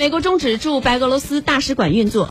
美国终止驻白俄罗斯大使馆运作。